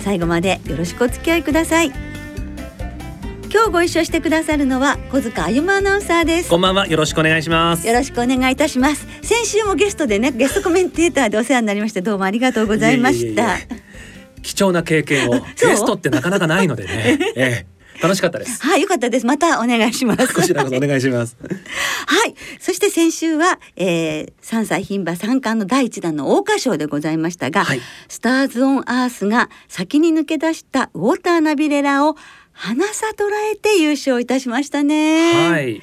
最後までよろしくお付き合いください。今日ご一緒してくださるのは小塚歩アナウンサーです。こんばんは。よろしくお願いします。よろしくお願いいたします。先週もゲストでねゲストコメンテーターでお世話になりましてどうもありがとうございました。貴重な経験を。ゲストってなかなかないのでね、ええ楽しかったですはい、よかったです。またお願いします。こちらこそお願いします。はい、そして先週は、えー、3歳牝馬三冠の第一弾の桜花賞でございましたが、はい、スターズオンアースが先に抜け出したウォーターナビレラを花さ捉えて優勝いたしましたね。はい。い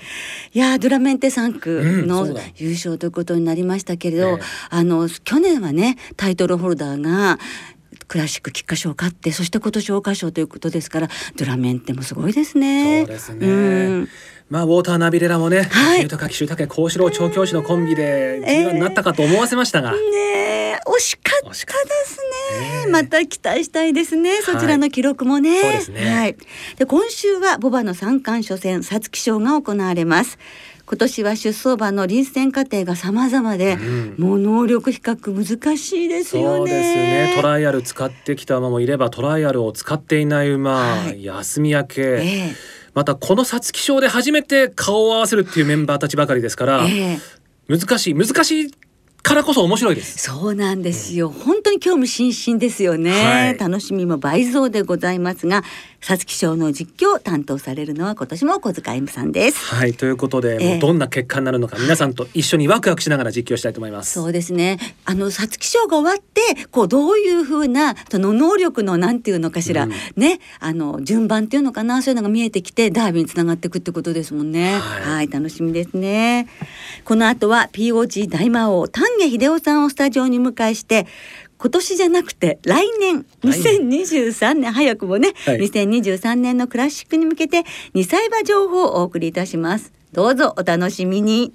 やドラメンテ3区の優勝ということになりましたけれど、うん、あの去年はねタイトルホルダーがクラシック菊花賞を勝ってそして今年桜花賞ということですからドラメンテもすごいですね。そうですね、うん。まあウォーターナビレラもね、はい、豊騎手武幸四郎調教師のコンビで G1 になったかと思わせましたが、えー、ね惜しかったですね、えー、また期待したいですね。そちらの記録もね、はい、そうですね、はい、で今週はボバの三冠初戦皐月賞が行われます今年は出走馬の臨戦過程が様々で、うん、もう能力比較難しいですよね。そうですね。トライアル使ってきた馬もいればトライアルを使っていない馬、はい、休み明け。えーまたこの皐月賞で初めて顔を合わせるっていうメンバーたちばかりですから、えー、難しい難しいからこそ面白いです。そうなんですよ、うん、本当に興味津々ですよね、はい、楽しみも倍増でございますが皐月賞の実況を担当されるのは今年も小塚 M さんです。はいということで、えー、もうどんな結果になるのか皆さんと一緒にワクワクしながら実況したいと思います。そうですね。あの皐月賞が終わってこうどういうふうなその能力のなんていうのかしら、うん、ねあの順番っていうのかなそういうのが見えてきてダービーにつながっていくってことですもんね。はい。楽しみですね。この後は POG 大魔王丹下秀夫さんをスタジオに迎えして今年じゃなくて来年。2023年。早くもね、はい、2023年のクラシックに向けて2歳馬情報をお送りいたします。どうぞお楽しみに。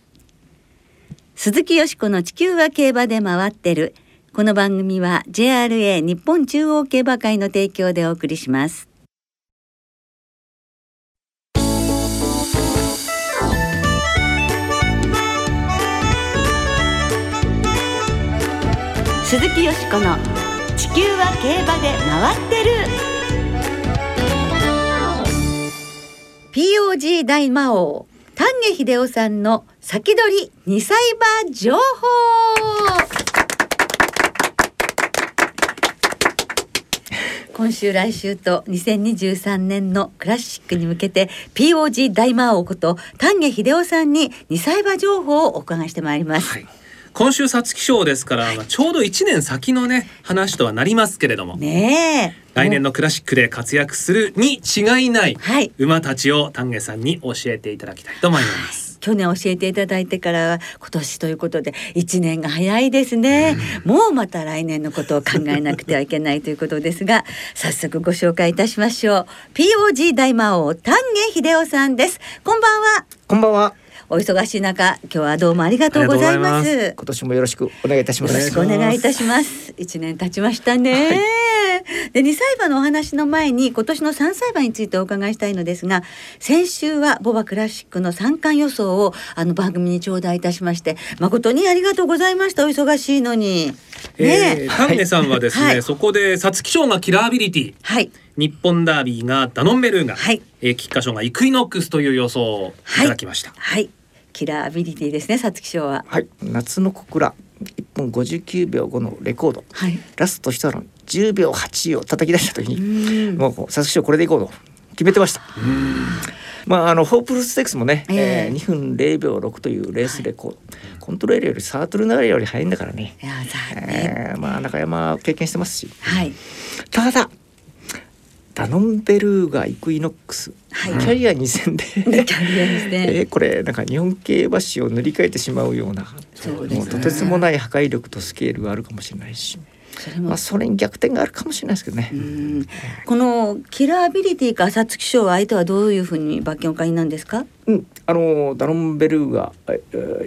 鈴木よしこの地球は競馬で回ってる。この番組は JRA 日本中央競馬会の提供でお送りします鈴木よしこの「地球は競馬で回ってる」POG 大魔王丹下秀夫さんの先取り2歳馬情報。今週来週と2023年のクラシックに向けて POG 大魔王こと丹下秀夫さんに2歳馬情報をお伺いしてまいります。はい今週皐月賞ですから、はい、ちょうど1年先のね話とはなりますけれども。ね来年のクラシックで活躍するに違いない馬たちを丹下さんに教えていただきたいと思います。去年教えていただいてから今年ということで1年が早いですね、うん、もうまた来年のことを考えなくてはいけないということですが 早速ご紹介いたしましょう。POG 大魔王丹下秀夫さんです。こんばんは。こんばんはお忙しい中今日はどうもありがとうございます。今年もよろしくお願いいたします。よろしくお願いいたします。一年経ちましたね、はい、で二歳馬のお話の前に今年の三歳馬についてお伺いしたいのですが先週はボバクラシックの三冠予想をあの番組に頂戴いたしまして誠にありがとうございました。お忙しいのに。ねえ。ー、丹下さんはですね、はい、そこで皐月賞がキラービリティはい。日本ダービーがダノンベルーガ、はい、えー、菊花賞がイクイノックスという予想をいただきました。はい、はいキラーアビリティですね皐月賞は。はい。夏の小倉。1分59秒5のレコード、はい、ラスト一の10秒8を叩き出した時にもう皐月賞これでいこうと。決めてました。まあ、あのホープルステークスもね、えー、えー、2分0秒6というレースレコード、はい、コントロールよりサートル流れより早いんだからね。いやえー、まあ中山経験してますし、はい、ただダノンベルーガイクイノックス、はい、キャリア2戦で。えー、これなんか日本競馬史を塗り替えてしまうようなもうとてつもない破壊力とスケールがあるかもしれないし。それ,、まあ、それに逆転があるかもしれないですけどね。このキラービリティか皐月賞は相手はどういうふうに馬券お買いなんですか？うん、あのダノンベルーガ、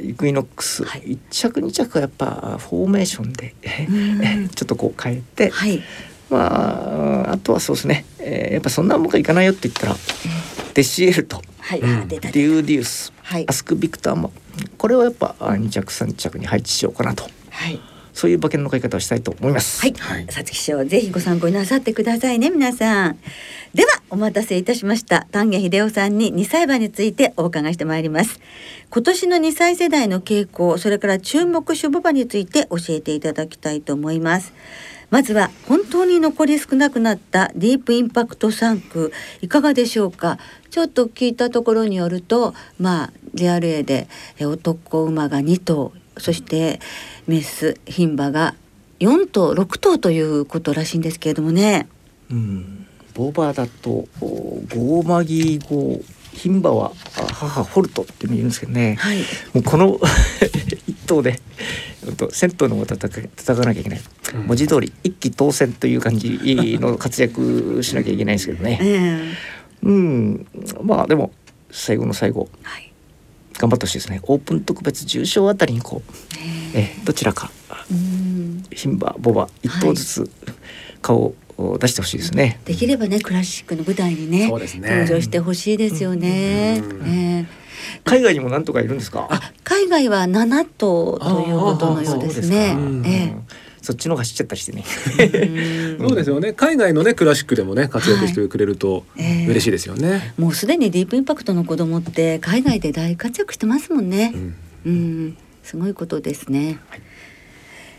イクイノックス、はい、1着2着はやっぱフォーメーションで ちょっとこう変えて、はい、まああとはそうですね、えー、やっぱそんなもんかいかないよって言ったら、デシエルと、はい、デューディウス、はい、アスクビクターも。これをやっぱ2着3着に配置しようかなと。はい。そういう馬券の買い方をしたいと思います。はい、皐月賞ぜひご参考になさってくださいね皆さん。ではお待たせいたしました。丹下秀夫さんに2歳馬についてお伺いしてまいります。今年の2歳世代の傾向それから注目種母馬について教えていただきたいと思います。まずは本当に残り少なくなったディープインパクト3区いかがでしょうか？ちょっと聞いたところによるとまあ JRA で男馬が2頭そしてメス牝馬が4頭6頭ということらしいんですけれどもね。うん、ボーバーだとゴーマギーゴー牝馬は母ホルトって言うんですけどね、はい、もうこの 一頭で銭湯のを叩かなきゃいけない、うん、文字通り一騎当選という感じの活躍しなきゃいけないんですけどね、うん、まあでも最後の最後、はい、頑張ってほしいですね。オープン特別重賞あたりにこう、えどちらか牝馬ボバ一頭ずつ顔を出してほしいですね、できればねクラシックの舞台にね、ね、登場してほしいですよね。ね海外にもなんとかいるんですか？海外は七頭ということのようですね。ええそっちの走っちゃったりしてね。そうですよね。海外のねクラシックでもね活躍してくれると嬉しいですよね。はいえー、もうすでにディープインパクトの子供って海外で大活躍してますもんね。うん、うんすごいことですね。はい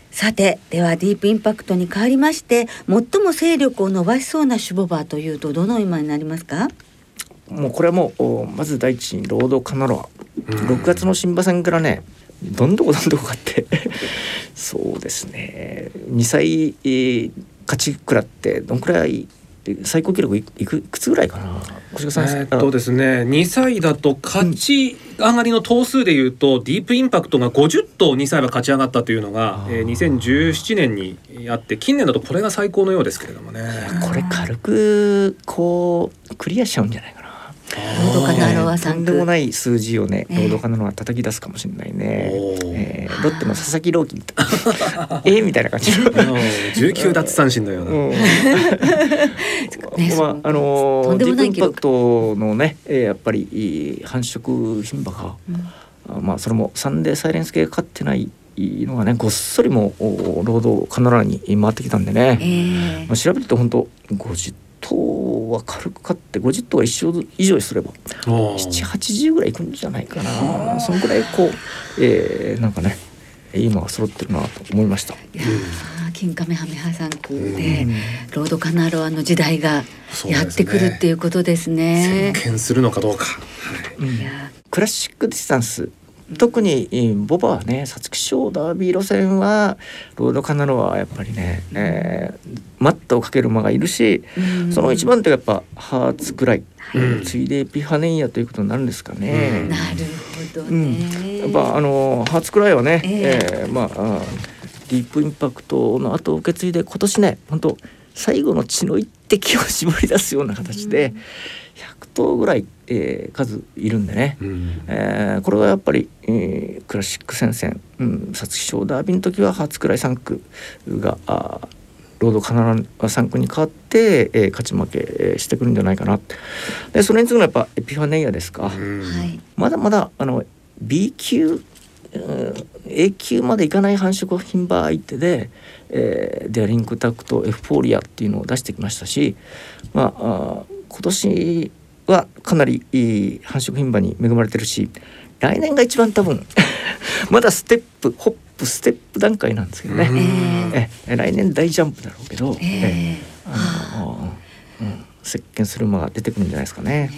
さてではディープインパクトに変わりまして最も勢力を伸ばしそうなシュボバーというとどの馬になりますか？もうこれはもうまず第一にロードカナロア、うん、6月の新馬戦からねどんどこどんどこかって そうですね。2歳、えー、勝ちくらってどんくらい最高記録いくいくつぐらいかな？小さん。えっとですね2歳だと勝ち上がりの頭数でいうと、うん、ディープインパクトが50頭2歳は勝ち上がったというのが、えー、2017年にあって近年だとこれが最高のようですけれどもね。これ軽くこうクリアしちゃうんじゃないかなロードカナロアさんとん。でもない数字をね、ロードカナロア叩き出すかもしれないね。えー、ロッテの佐々木朗希。みたいな、えみたいな感じ。十九奪三振のような。まああのディープインパクトのね、えー、やっぱり繁殖牝馬が、うん、まあそれもサンデーサイレンス系が勝ってないのがねごっそりもロードカナラに回ってきたんでね、えー、まあ調べると本当50頭は軽く勝って50頭は一生以上すれば780ぐらいいくんじゃないかな。そのぐらいこう、えー、なんかねいいのが揃ってるなと思いました。キングカメハメハ産駒で、ロードカナロアの時代がやってくるっていうことですね。席巻するのかどうか。はい、うん、クラシックディスタンス特にボバはね皐月賞ダービー路線はロードカナロアはやっぱりね、えー、待ったをかける馬がいるし、その一番手がやっぱハーツくらい、うん、ついでエピファネイアということになるんですかね。なるほどね、やっぱあのハーツくらいはね、えー、えー、まあディープインパクトの後を受け継いで今年ね本当最後の血の一滴を絞り出すような形で、100頭ぐらい、えー、数いるんでね、うん、えー、これはやっぱり、えー、クラシック戦線皐月賞ダービーの時は初くらい3区があロードカナラ3区に変わって、えー、勝ち負けしてくるんじゃないかな。でそれに次ぐのはやっぱエピファネイアですか、うん、まだまだあの B 級 A 級までいかない繁殖牝馬相手で、えー、デアリンクタクトエフフォーリアっていうのを出してきましたし、まあ、あ今年はかなりいい繁殖牝馬に恵まれてるし来年が一番多分 まだステップホップステップ段階なんですけどね、えー、え来年大ジャンプだろうけど、えー、えー、あの、うん席巻する馬が出てくるんじゃないですかね。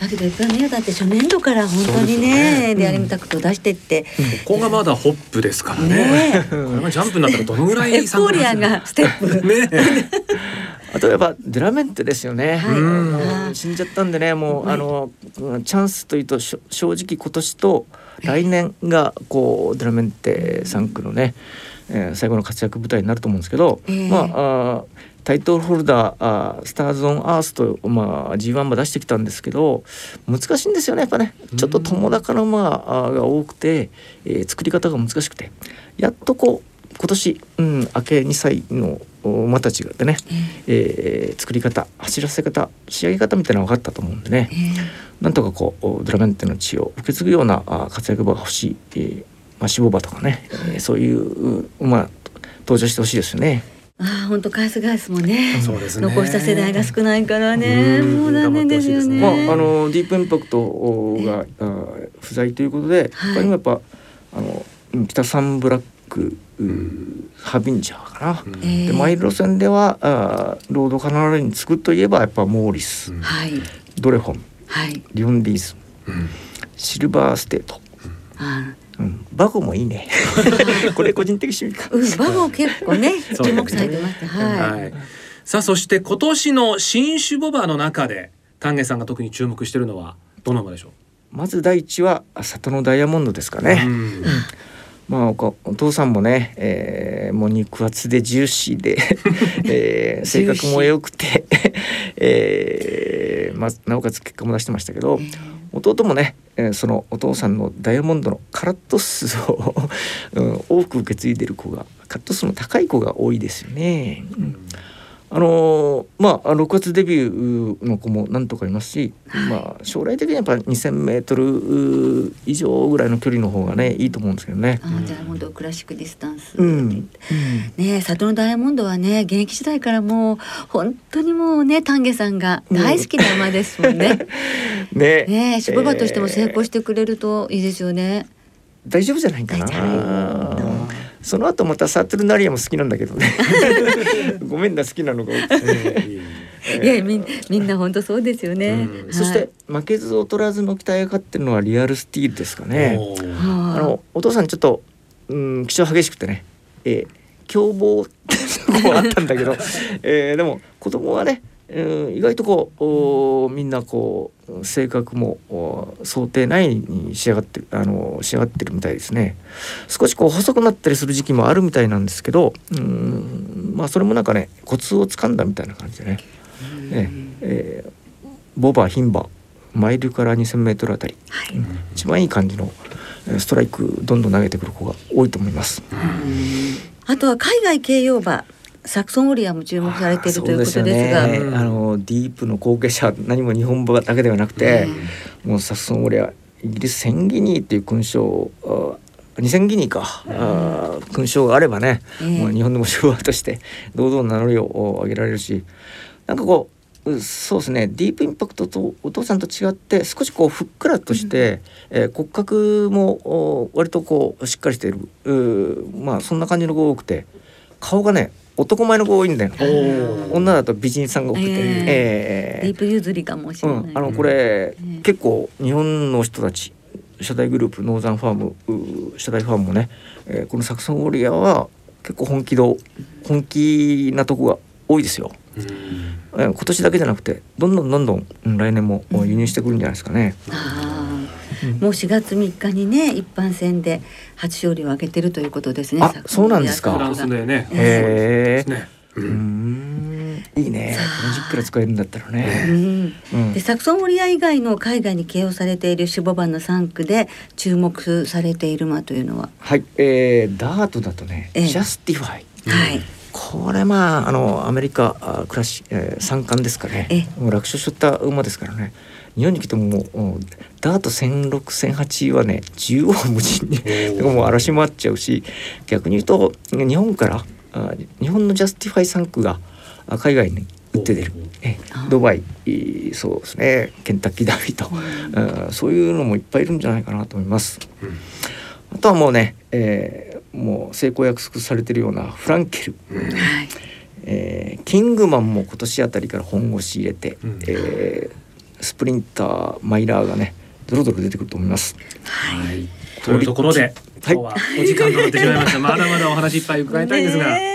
だけどやっぱりねだって初年度から本当にねデアリムタクト出してって、ここがまだホップですからね。これがジャンプになったらどのぐらい エフフォーリアがステップ。ね。あとやっぱデラメンテですよね。はい、死んじゃったんでねもう、あのチャンスというと正直今年と来年がこうデラメンテ3区のねえー、最後の活躍舞台になると思うんですけど、えー、まああタイトルホルダーあスターズ・オン・アースと、まあ、G1 も出してきたんですけど難しいんですよねやっぱね。ちょっと友高の馬が多くて、えー、作り方が難しくて。やっとこう今年、うん、明け2歳の馬たちがでね、えー、作り方走らせ方仕上げ方みたいなのが分かったと思うんでね、えー、なんとかこうドラメンテの血を受け継ぐような活躍馬が欲しい、えーまあ、脂肪馬とかね、えー、そういう馬登場してほしいですよね。ああ本当返す返すもねそうですね。残した世代が少ないからね。もう残念ですよね。まああのディープインパクトが、えー、不在ということで、はい、他にもやっぱあの北サンブラック、うん、ハービンジャーかな、うん、でマイル路線ではあロードカナロアに続くといえばやっぱモーリス、うん、ドレフォン、はい、リオンディーズ、うん、シルバーステート、うんうん、バゴもいいね。これ個人的趣味か。うん、バゴ結構 ね、注目されてます。はい。はい、さあ、そして今年の新種牡馬の中で、丹下さんが特に注目しているのはどの馬でしょう？まず第一はサトノダイヤモンドですかね。うんまあ、お父さんもね、えー、もう肉厚でジューシーで、えー、性格も良くて、えーまあ、なおかつ結果も出してましたけど、えー弟もね、えー、そのお父さんのダイヤモンドのカラット数を うん、多く受け継いでる子がカット数の高い子が多いですよね。うんあのー、まあ6月デビューの子も何とかいますし、はい、まあ将来的にやっぱ2,000メートル以上ぐらいの距離の方がねいいと思うんですけどね。あダイヤモンドクラシックディスタンス、うん、ね里のダイヤモンドはね現役時代からもう本当にもうね丹下さんが大好きな馬ですもんね。ねね芝馬としても成功してくれるといいですよね。大丈夫じゃないかな。その後またサートルナリアも好きなんだけどね。ごめんな好きなのが多くて。いやみみんな本当そうですよね、うん、そして負けず劣らずの期待がかってるのはリアルスティールですかね。あ。のお父さんちょっとうん気性激しくてね、えー、凶暴もあったんだけど、えー、でも子供はね意外とこうみんなこう性格も想定内に仕上がってあの仕上がってるみたいですね。少しこう細くなったりする時期もあるみたいなんですけどうんまあそれもなんかねコツをつかんだみたいな感じでね、ねえー、ボバ牝馬マイルから 2,000m あたり、はい、一番いい感じのストライクどんどん投げてくる子が多いと思います。あとは海外慶応馬サクソンオリアも注目されているということですが、ね、あのディープの後継者何も日本語だけではなくて、うん、もうサクソンオリアイギリスセンギニーっていう勲章二千ギニーか、うん、勲章があればね、えー、もう日本でも手話として堂々名乗りを上げられるしなんかこうそうですねディープインパクトとお父さんと違って少しこうふっくらとして、うん、えー、骨格も割とこうしっかりしている。まあそんな感じの子が多くて顔がね男前の子多いんだよ。女だと美人さんが多くて、えー、えー、ディープ譲りかもしれない。うん、あのこれ、えー、結構日本の人たち社大グループノーザンファーム社大ファームもね、えー、このサクソンウォリアーは結構本気度本気なとこが多いですよ。うん、今年だけじゃなくてどんどんどんどん来年も輸入してくるんじゃないですかね。うんもう4月3日にね一般戦で初勝利を挙げてるということですね。あ、そうなんですか。フランスでね。へえ。うん。いいね。この時から使えるんだったらね。うん。でサクソンオリア以外の海外に掲用されているシュボバンの3区で注目されている馬というのは。はい。えー、ダートだとね、ジャスティファイ。はい。これまああのアメリカクラシ、えー、三冠ですかね。もう楽勝しとった馬ですからね。日本に来てももうダート1600 1800はね縦横無尽にもう荒らし回っちゃうし逆に言うと日本からあ日本のジャスティファイ産駒が海外に打って出る、えドバイそうですね。ケンタッキーダービーと、そういうのもいっぱいいるんじゃないかなと思います。あとはもうね、えー、もう成功約束されてるようなフランケル、うん、えー、キングマンも今年あたりから本腰入れて、うん、えースプリンターマイラーがねドロドロ出てくると思います。はい、というところで今日はお時間となってしまいました。まだまだお話いっぱい伺いたいんですが。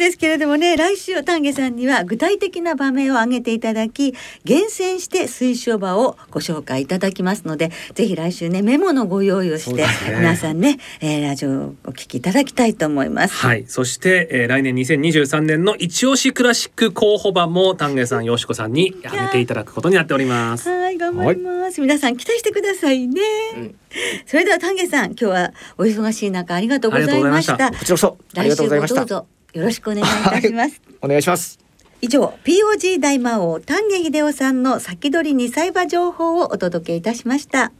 ですけれどもね来週丹下さんには具体的な場面を挙げていただき厳選して推奨馬をご紹介いただきますのでぜひ来週ねメモのご用意をして、ね、皆さんね、えー、ラジオをお聞きいただきたいと思います。はい。そして、えー、来年2023年の一押しクラシック候補馬も丹下さんよしこさんに挙げていただくことになっております。はい頑張ります、はい、皆さん期待してくださいね。うん。それでは丹下さん今日はお忙しい中ありがとうございました。こちらこそありがとうございました。どうぞよろしくお願いいたします、はい、お願いします。以上 POG 大魔王丹下秀夫さんの先取り二歳馬情報をお届けいたしました。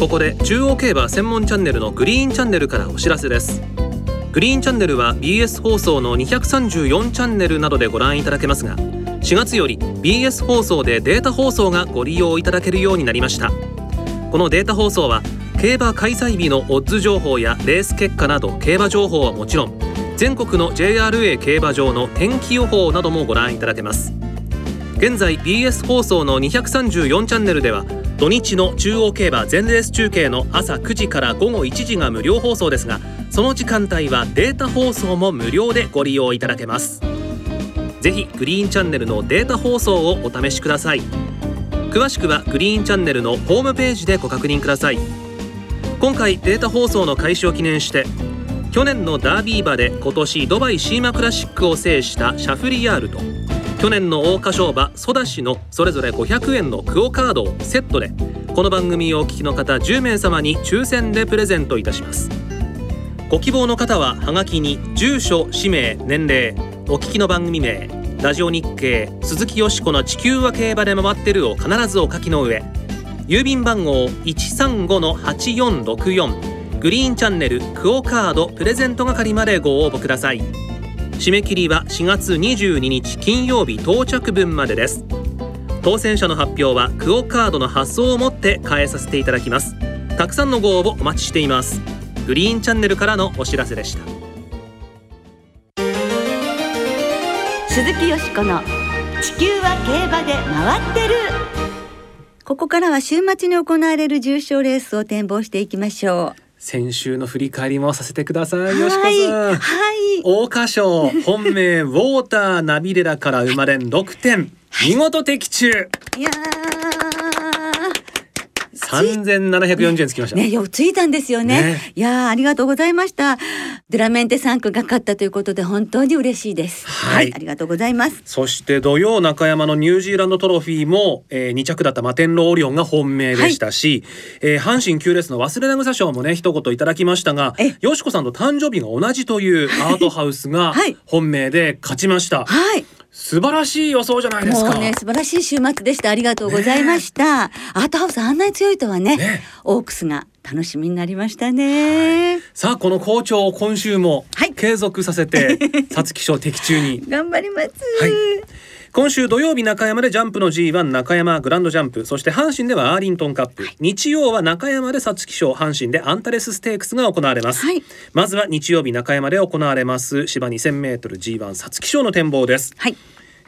ここで中央競馬専門チャンネルのグリーンチャンネルからお知らせです。グリーンチャンネルは BS 放送の234チャンネルなどでご覧いただけますが4月より BS 放送でデータ放送がご利用いただけるようになりました。このデータ放送は競馬開催日のオッズ情報やレース結果など競馬情報はもちろん全国の JRA 競馬場の天気予報などもご覧いただけます。現在 BS 放送の234チャンネルでは土日の中央競馬全レース中継の朝9時から午後1時が無料放送ですがその時間帯はデータ放送も無料でご利用いただけます。ぜひグリーンチャンネルのデータ放送をお試しください。詳しくはグリーンチャンネルのホームページでご確認ください。今回データ放送の開始を記念して去年のダービー馬で今年ドバイシーマクラシックを制したシャフリヤールと去年の桜花賞馬ソダシのそれぞれ500円のクオカードをセットでこの番組をお聞きの方10名様に抽選でプレゼントいたします。ご希望の方はハガキに住所氏名年齢お聞きの番組名ラジオ日経鈴木よしこの地球は競馬で回ってるを必ずお書きの上。郵便番号135-8464グリーンチャンネルクオカードプレゼント係までご応募ください。締め切りは4月22日金曜日到着分までです。当選者の発表はクオカードの発送をもって変えさせていただきます。たくさんのご応募お待ちしています。グリーンチャンネルからのお知らせでした。鈴木よしこの地球は競馬で回ってるここからは週末に行われる重賞レースを展望していきましょう先週の振り返りもさせてください。よしこさん。はい。桜花賞本命ウォーターナビレラから生まれん6点、見事的中。いや三千七百四十円つきました。ね、よついたんですよね。ねいやありがとうございました。ドラメンテ三区が勝ったということで本当に嬉しいです。はい、はい、ありがとうございます。そして土曜中山のニュージーランドトロフィーも、えー、2着だったマテンローリオンが本命でしたし、はい、えー、阪神旧レースの忘れな草賞もね一言いただきましたが、よしこさんと誕生日が同じというアートハウスが本命で勝ちました。はい素晴らしい予想じゃないですか。もうね、素晴らしい週末でした。ありがとうございました。ね、アートハウスあんなに強いとはね、ねオークスが楽しみになりましたね。はい、さあ、この好調今週も継続させて、皐月賞的中に。頑張ります。はい今週土曜日中山でジャンプの G1 中山グランドジャンプ。そして阪神ではアーリントンカップ、はい、日曜は中山で皐月賞阪神でアンタレスステークスが行われます、はい、まずは日曜日中山で行われます芝 2000m G1 皐月賞の展望です、はい。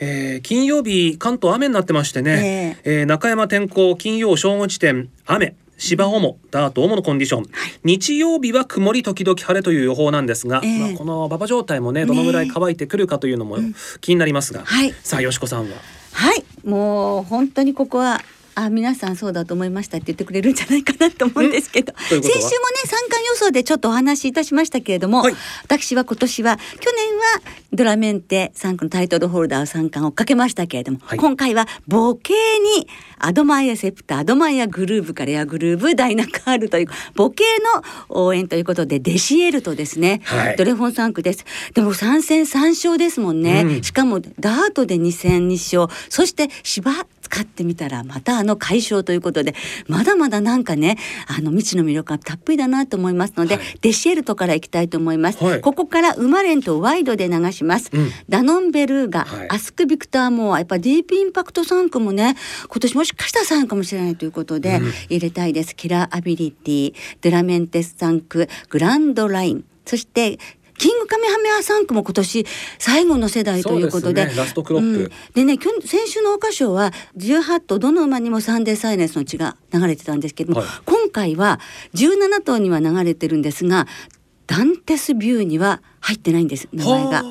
えー、金曜日関東雨になってましてね、えー、えー、中山天候金曜正午時点雨芝主ダート主のコンディション、はい、日曜日は曇り時々晴れという予報なんですが、えー、まあ、この馬場状態もねどのぐらい乾いてくるかというのも気になりますが、ねうん。はい、さあよしこさんは？はい。もう本当にここはあ皆さんそうだと思いましたって言ってくれるんじゃないかなと思うんですけど。先週もね三冠予想でちょっとお話しいたしましたけれども、はい、私は今年は去年はドラメンテ三冠のタイトルホルダー三冠をかけましたけれども、はい、今回は母系にアドマイアセプタアドマイアグルーブからエアグルーブダイナカールという母系の応援ということでデシエルとですね、はい、ドレフォン3区です。でも3戦3勝ですもんね、うん、しかもダートで2戦2勝。そして芝使ってみたらまたあの解消ということでまだまだなんかねあの未知の魅力がたっぷりだなと思いますので、はい、デシエルトからいきたいと思います、はい、ここからウマレンとワイドで流します、うん、ダノンベルーガ、はい、アスクビクターモアやっぱディープインパクト3区もね今年もしかしたら3かもしれないということで、入れたいです。キラーアビリティデラメンテス3区グランドライン。そしてキングカメハメハ3区も今年最後の世代ということで、ね、ラストクロップ、うん、でね先週の桜花賞は18頭どの馬にもサンデーサイレンスの血が流れてたんですけども、はい、今回は17頭には流れてるんですがダンテスビューには入ってないんです名前が。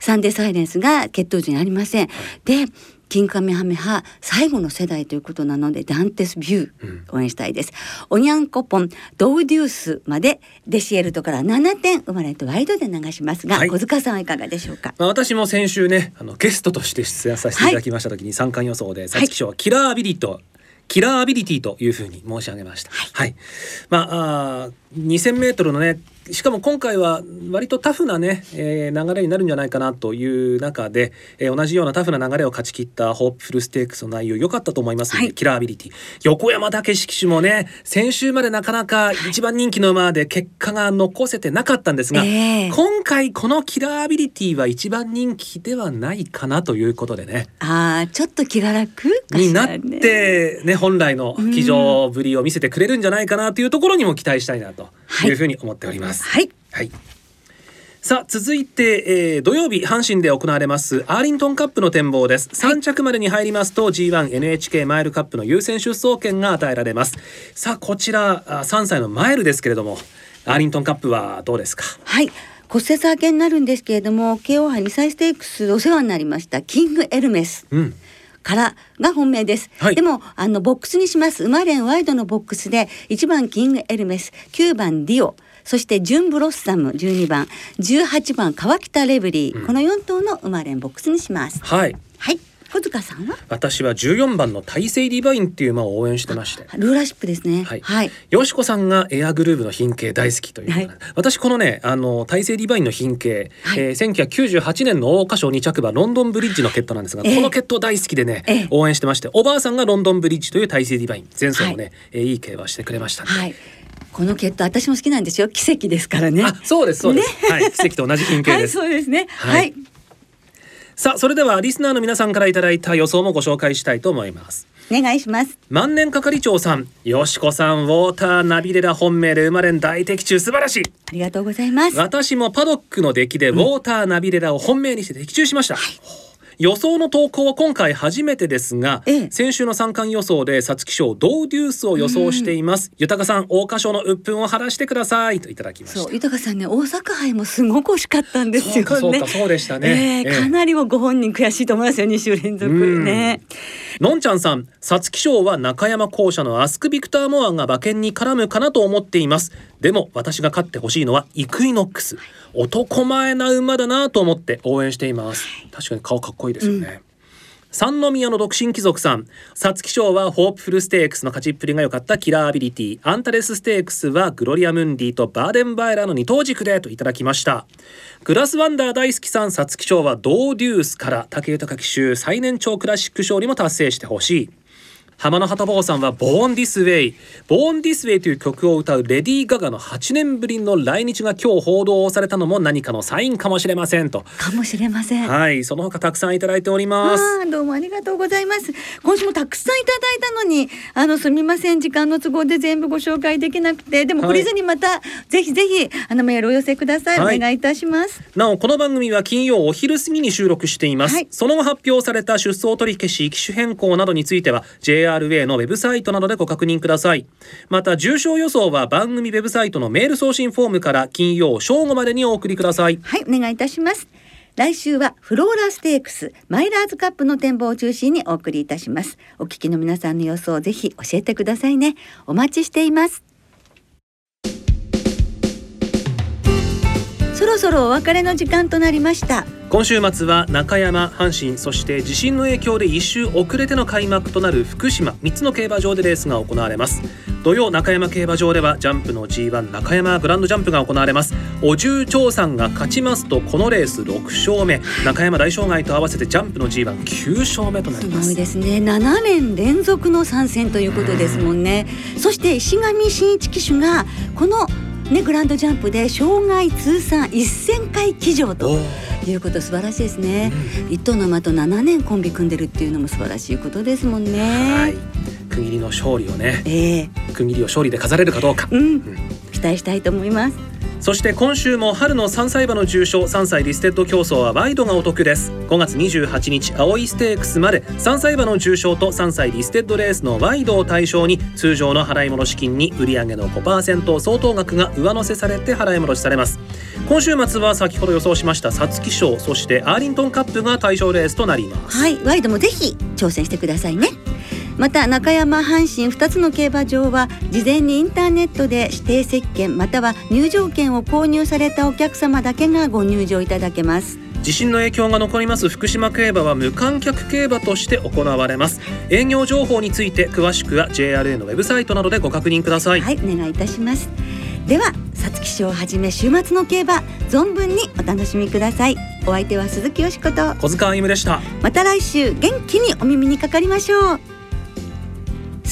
サンデーサイレンスが血統時にありません。でキンカメハメハ最後の世代ということなのでダンテスビュー応援したいです、うん、オニャンコポンドウデュースまでデシエルトから7点生まれてワイドで流しますが、はい、小塚さんはいかがでしょうか、まあ、私も先週ねあのゲストとして出演させていただきました時に三冠予想で皐月賞はキラーアビリットキラーアビリティというふうに申し上げました。はい、はい、まああ2000メートルのねしかも今回は割とタフなね、えー、流れになるんじゃないかなという中で、えー、同じようなタフな流れを勝ち切ったホープフルステークスの内容良かったと思いますはい、キラーアビリティ。横山武史騎手もね先週までなかなか一番人気の馬で結果が残せてなかったんですが、えー、今回このキラーアビリティは一番人気ではないかなということでね。あちょっと気が楽、ね、になってね本来の騎乗ぶりを見せてくれるんじゃないかなというところにも期待したいなというふうに思っております。はい、はい。さあ続いて、えー、土曜日阪神で行われますアーリントンカップの展望です、はい、3着までに入りますと G1NHK マイルカップの優先出走権が与えられます。さあこちら3歳のマイルですけれどもアーリントンカップはどうですか？はい。骨折明けになるんですけれども京王杯2歳ステークスお世話になりましたキングエルメス、うん。からが本命です、はい、でもあのボックスにします。馬連ワイドのボックスで1番キングエルメス9番ディオそしてジュンブロッサム12番。18番カワキタレブリー、うん、この4頭の生まれんボックスにします。はい。はい。小塚さんは？私は14番のタイセイディバインっていう馬を応援してまして。ルーラーシップですね。はい、はい、淑子さんがエアグルーヴの牝系大好きという、はい、私このねあのタイセイディバインの牝系、はい、えー、1998年の桜花賞2着馬ロンドンブリッジの血統なんですが、えー、この血統大好きでね、えー、応援してましておばあさんがロンドンブリッジという大成リバイン。前走もね、はい。えー、いい競馬してくれました、ね、はいこの決闘私も好きなんですよ。奇跡ですからね。そうですそうです、ね、はい奇跡と同じ品系 はいそうですね。はい、はい、さあそれではリスナーの皆さんからいただいた予想もご紹介したいと思います。お願いします。万年係長さんよしこさんウォーターナビレラ本命で生まれん大的中素晴らしい。ありがとうございます。私もパドックの出来でウォーターナビレラを本命にして的中しました、はい予想の投稿は今回初めてですが、ええ、先週の三冠予想で皐月賞ドウデュースを予想しています、豊さん桜花賞の鬱憤を晴らしてくださいといただきました豊さんね大阪杯もすごく惜しかったんですよね。そうでしたね、えー、かなりもご本人悔しいと思いますよ2週連続。ね。のんちゃんさん皐月賞は中山巧者のアスクビクターモアが馬券に絡むかなと思っています。でも私が勝ってほしいのはイクイノックス男前な馬だなと思って応援しています。確かに顔かっこいいですよね、うん三宮の独身貴族さん。皐月賞はホープフルステークスの勝ちっぷりが良かったキラーアビリティ。アンタレスステークスはグロリアムンディとバーデンヴァイラーの二頭軸でといただきました。グラスワンダー大好きさん皐月賞はドーデュースから武豊騎手最年長クラシック勝利も達成してほしい浜野旗坊さんは「ボーン・ディス・ウェイ」「ボーン・ディス・ウェイ」という曲を歌うレディー・ガガの8年ぶりの来日が今日報道されたのも何かのサインかもしれませんと。かもしれません。はいその他たくさんいただいております。どうもありがとうございます。今週もたくさんいただいたのにあのすみません時間の都合で全部ご紹介できなくてでも懲りずにまた、はい、ぜひぜひあのメールお寄せください、はい、お願いいたします。なおこの番組は金曜お昼過ぎに収録しています、はい、その後発表された出走取り消し機種変更などについては JRA のウェブサイトなどでご確認ください。また重症予想は番組ウェブサイトのメール送信フォームから金曜正午までにお送りください。はいお願いいたします。来週はフローラステークスマイラーズカップの展望を中心にお送りいたします。お聞きの皆さんの予想をぜひ教えてくださいね。お待ちしています。そろそろお別れの時間となりました。今週末は中山阪神そして地震の影響で一周遅れての開幕となる福島3つの競馬場でレースが行われます。土曜中山競馬場ではジャンプの G1 中山グランドジャンプが行われます。お重長さんが勝ちますとこのレース6勝目。中山大障害と合わせてジャンプの G19 勝目となります。すごいですね。7年連続の参戦ということですもんね。そして石上真一騎手がこのね、グランドジャンプで生涯通算1000回騎乗ということ素晴らしいですね、うん、一頭の馬と7年コンビ組んでるっていうのも素晴らしいことですもんね。はい。区切りの勝利をね、えー、区切りを勝利で飾れるかどうか、うん、うん、期待したいと思いますそして今週も春の3歳馬の重賞3歳リステッド競争はワイドがお得です。5月28日青いステークスまで3歳馬の重賞と3歳リステッドレースのワイドを対象に通常の払い戻し金に売上の5%相当額が上乗せされて払い戻しされます。今週末は先ほど予想しました皐月賞そしてアーリントンカップが対象レースとなります。はいワイドもぜひ挑戦してくださいね。また中山阪神2つの競馬場は事前にインターネットで指定席券または入場券を購入されたお客様だけがご入場いただけます。地震の影響が残ります。福島競馬は無観客競馬として行われます。営業情報について詳しくは JRA のウェブサイトなどでご確認ください。はいお願いいたします。では皐月賞をはじめ週末の競馬存分にお楽しみください。お相手は鈴木よしこと小塚歩夢でした。また来週元気にお耳にかかりましょう